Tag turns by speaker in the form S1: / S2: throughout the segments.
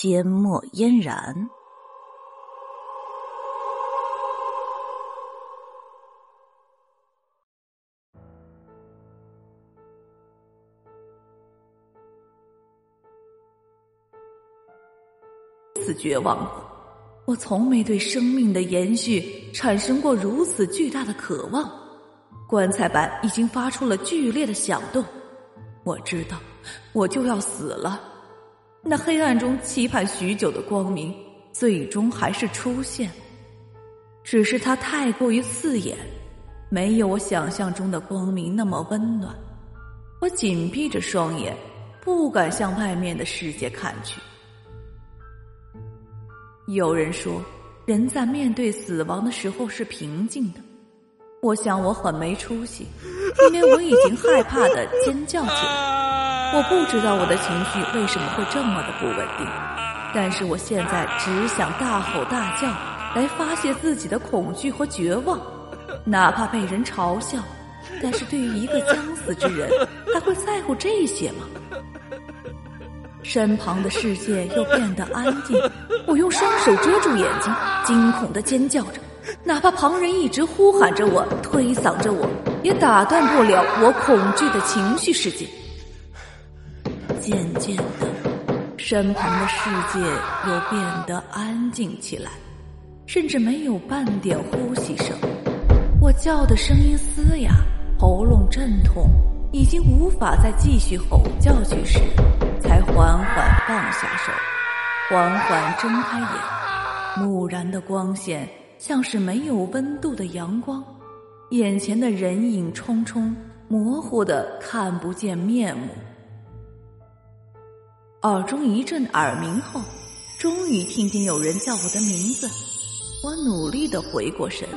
S1: 阡陌嫣然。此绝望。我从没对生命的延续产生过如此巨大的渴望。棺材板已经发出了剧烈的响动，我知道我就要死了。那黑暗中期盼许久的光明，最终还是出现，只是它太过于刺眼，没有我想象中的光明那么温暖。我紧闭着双眼，不敢向外面的世界看去。有人说，人在面对死亡的时候是平静的。我想我很没出息，因为我已经害怕的尖叫起来。我不知道我的情绪为什么会这么的不稳定，但是我现在只想大吼大叫来发泄自己的恐惧和绝望，哪怕被人嘲笑。但是对于一个将死之人，还会在乎这些吗？身旁的世界又变得安静，我用双手遮住眼睛，惊恐的尖叫着，哪怕旁人一直呼喊着我、推搡着我，也打断不了我恐惧的情绪世界。渐渐的，身旁的世界又变得安静起来，甚至没有半点呼吸声。我叫的声音嘶哑，喉咙阵痛，已经无法再继续吼叫去时。才缓缓放下手，缓缓睁开眼，木然的光线像是没有温度的阳光，眼前的人影匆匆，模糊的看不见面目。耳中一阵耳鸣后，终于听见有人叫我的名字，我努力的回过神，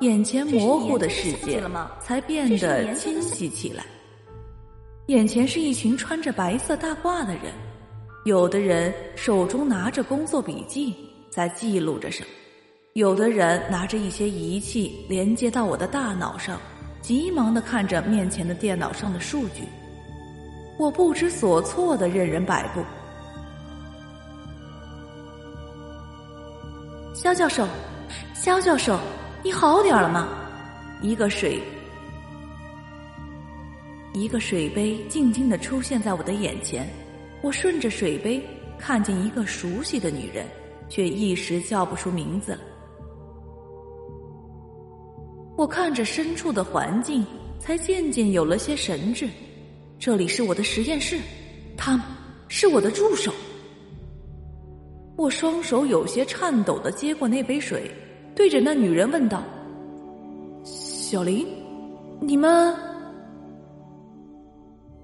S1: 眼前模糊的世界才变得清晰起来。眼前是一群穿着白色大褂的人，有的人手中拿着工作笔记在记录着什么，有的人拿着一些仪器连接到我的大脑上，急忙的看着面前的电脑上的数据。我不知所措的任人摆布。肖教授，肖教授，你好点了吗？一个水。一个水杯静静的出现在我的眼前，我顺着水杯看见一个熟悉的女人，却一时叫不出名字了。我看着深处的环境，才渐渐有了些神智。这里是我的实验室，他是我的助手。我双手有些颤抖的接过那杯水，对着那女人问道：“小林，你们？”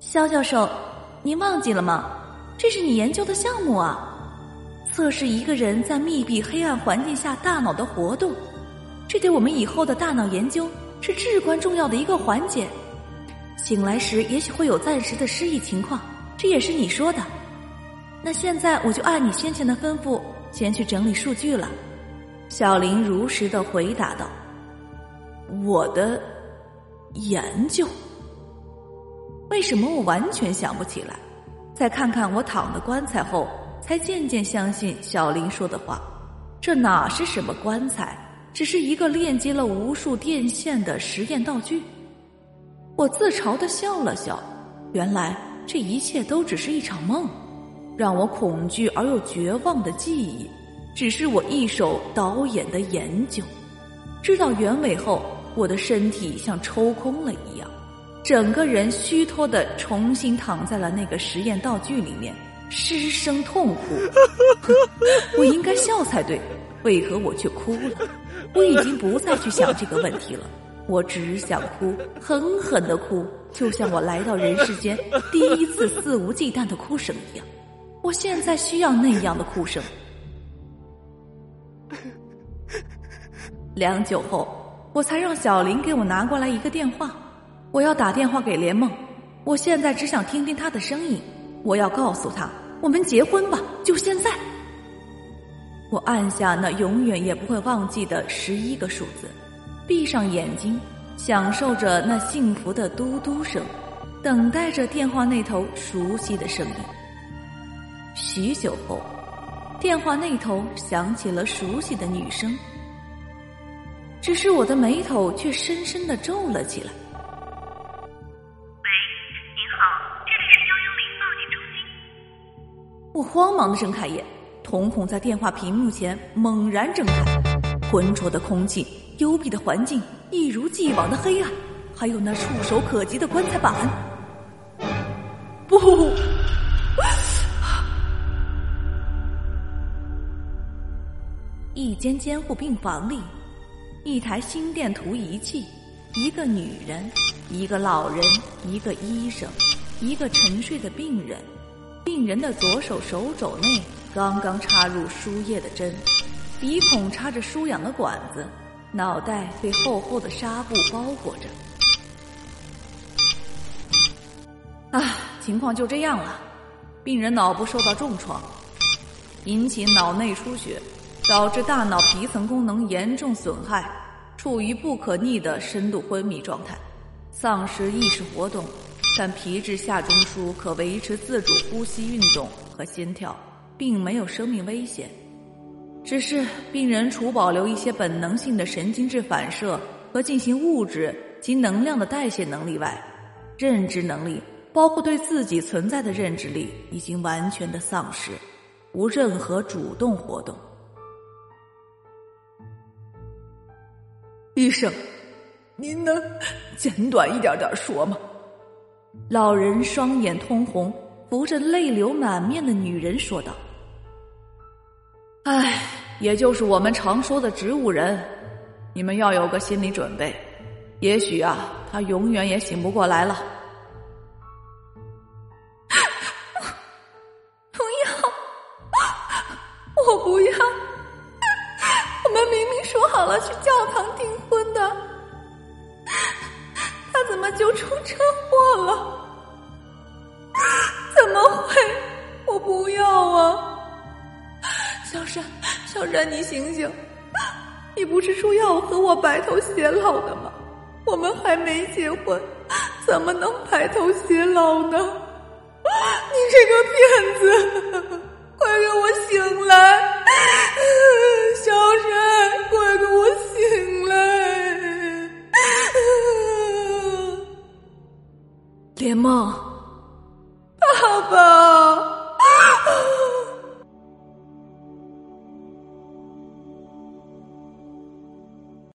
S1: 肖教授，您忘记了吗？这是你研究的项目啊，测试一个人在密闭黑暗环境下大脑的活动，这对我们以后的大脑研究是至关重要的一个环节。醒来时也许会有暂时的失忆情况，这也是你说的。那现在我就按你先前的吩咐，先去整理数据了。小林如实的回答道：“我的研究。”为什么我完全想不起来？再看看我躺的棺材后，才渐渐相信小林说的话。这哪是什么棺材，只是一个链接了无数电线的实验道具。我自嘲的笑了笑，原来这一切都只是一场梦，让我恐惧而又绝望的记忆，只是我一手导演的研究。知道原委后，我的身体像抽空了一样。整个人虚脱的重新躺在了那个实验道具里面，失声痛哭。我应该笑才对，为何我却哭了？我已经不再去想这个问题了，我只想哭，狠狠的哭，就像我来到人世间第一次肆无忌惮的哭声一样。我现在需要那样的哭声。良久后，我才让小林给我拿过来一个电话，我要打电话给连梦。我现在只想听听他的声音，我要告诉他，我们结婚吧，就现在。我按下那永远也不会忘记的十一个数字，闭上眼睛，享受着那幸福的嘟嘟声，等待着电话那头熟悉的声音。许久后，电话那头响起了熟悉的女声，只是我的眉头却深深的皱了起来。
S2: 喂，您好，这里是幺幺零报警中心。
S1: 我慌忙的睁开眼。瞳孔在电话屏幕前猛然睁开，浑浊的空气、幽闭的环境、一如既往的黑暗，还有那触手可及的棺材板。不，一间监护病房里，一台心电图仪器，一个女人，一个老人，一个医生，一个沉睡的病人。病人的左手手肘内。刚刚插入输液的针，鼻孔插着输氧的管子，脑袋被厚厚的纱布包裹着。啊，情况就这样了，病人脑部受到重创，引起脑内出血，导致大脑皮层功能严重损害，处于不可逆的深度昏迷状态，丧失意识活动，但皮质下中枢可维持自主呼吸运动和心跳。并没有生命危险，只是病人除保留一些本能性的神经质反射和进行物质及能量的代谢能力外，认知能力，包括对自己存在的认知力，已经完全的丧失，无任何主动活动。医生，您能简短一点点说吗？老人双眼通红，扶着泪流满面的女人说道。唉，也就是我们常说的植物人，你们要有个心理准备，也许啊，他永远也醒不过来了。
S3: 不要，我不要，我们明明说好了去教堂订婚的，他怎么就出车祸了？怎么会？我不要啊！小山，你醒醒！你不是说要和我白头偕老的吗？我们还没结婚，怎么能白头偕老呢？你这个骗子！快给我醒来！小山，快给我醒来！
S1: 连梦，